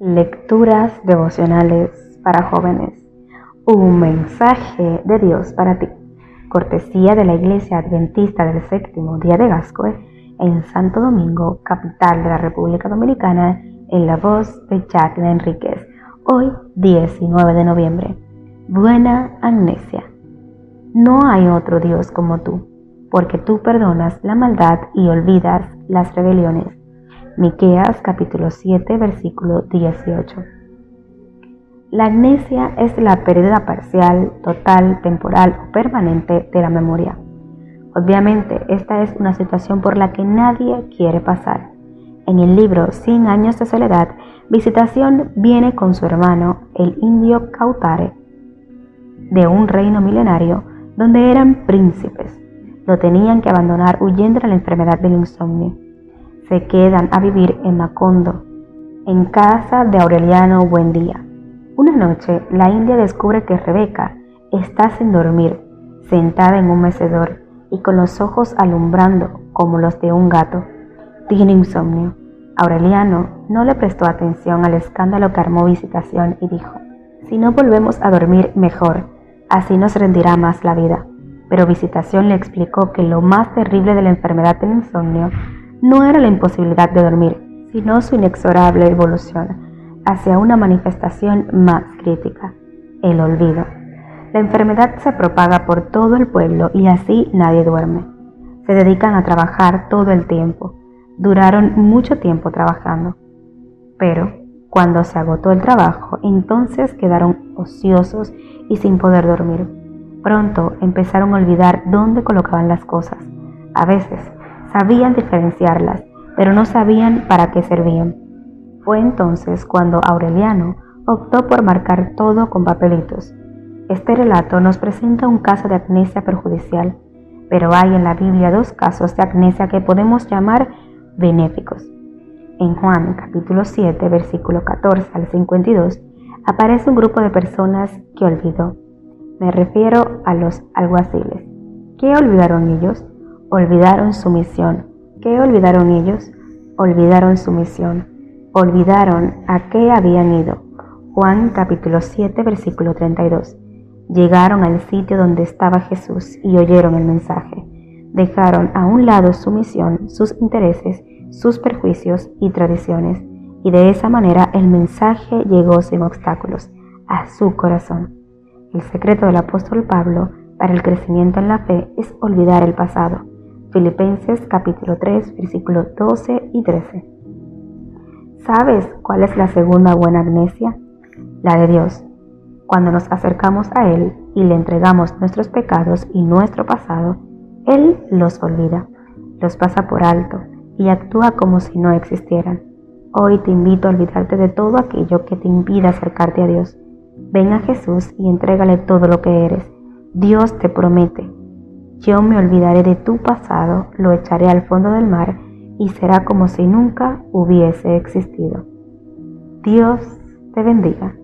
Lecturas devocionales para jóvenes. Un mensaje de Dios para ti. Cortesía de la Iglesia Adventista del Séptimo Día de Gascoe en Santo Domingo, capital de la República Dominicana, en la voz de Jacqueline Enríquez. Hoy, 19 de noviembre. Buena amnesia. No hay otro Dios como tú, porque tú perdonas la maldad y olvidas las rebeliones Miqueas capítulo 7 versículo 18. La amnesia es la pérdida parcial, total, temporal o permanente de la memoria. Obviamente, esta es una situación por la que nadie quiere pasar. En el libro Cien años de soledad, Visitación viene con su hermano, el indio Cautare, de un reino milenario donde eran príncipes. Lo tenían que abandonar huyendo de la enfermedad del insomnio se quedan a vivir en Macondo, en casa de Aureliano Buendía. Una noche, la india descubre que Rebeca está sin dormir, sentada en un mecedor y con los ojos alumbrando como los de un gato. Tiene insomnio. Aureliano no le prestó atención al escándalo que armó Visitación y dijo, si no volvemos a dormir mejor, así nos rendirá más la vida. Pero Visitación le explicó que lo más terrible de la enfermedad del insomnio no era la imposibilidad de dormir, sino su inexorable evolución hacia una manifestación más crítica, el olvido. La enfermedad se propaga por todo el pueblo y así nadie duerme. Se dedican a trabajar todo el tiempo. Duraron mucho tiempo trabajando. Pero cuando se agotó el trabajo, entonces quedaron ociosos y sin poder dormir. Pronto empezaron a olvidar dónde colocaban las cosas. A veces Sabían diferenciarlas, pero no sabían para qué servían. Fue entonces cuando Aureliano optó por marcar todo con papelitos. Este relato nos presenta un caso de amnesia perjudicial, pero hay en la Biblia dos casos de amnesia que podemos llamar benéficos. En Juan capítulo 7, versículo 14 al 52, aparece un grupo de personas que olvidó. Me refiero a los alguaciles. ¿Qué olvidaron ellos? Olvidaron su misión. ¿Qué olvidaron ellos? Olvidaron su misión. Olvidaron a qué habían ido. Juan capítulo 7 versículo 32. Llegaron al sitio donde estaba Jesús y oyeron el mensaje. Dejaron a un lado su misión, sus intereses, sus perjuicios y tradiciones, y de esa manera el mensaje llegó sin obstáculos a su corazón. El secreto del apóstol Pablo para el crecimiento en la fe es olvidar el pasado Filipenses capítulo 3, versículos 12 y 13. ¿Sabes cuál es la segunda buena amnesia? La de Dios. Cuando nos acercamos a Él y le entregamos nuestros pecados y nuestro pasado, Él los olvida, los pasa por alto y actúa como si no existieran. Hoy te invito a olvidarte de todo aquello que te impida acercarte a Dios. Ven a Jesús y entrégale todo lo que eres. Dios te promete yo me olvidaré de tu pasado, lo echaré al fondo del mar y será como si nunca hubiese existido. Dios te bendiga.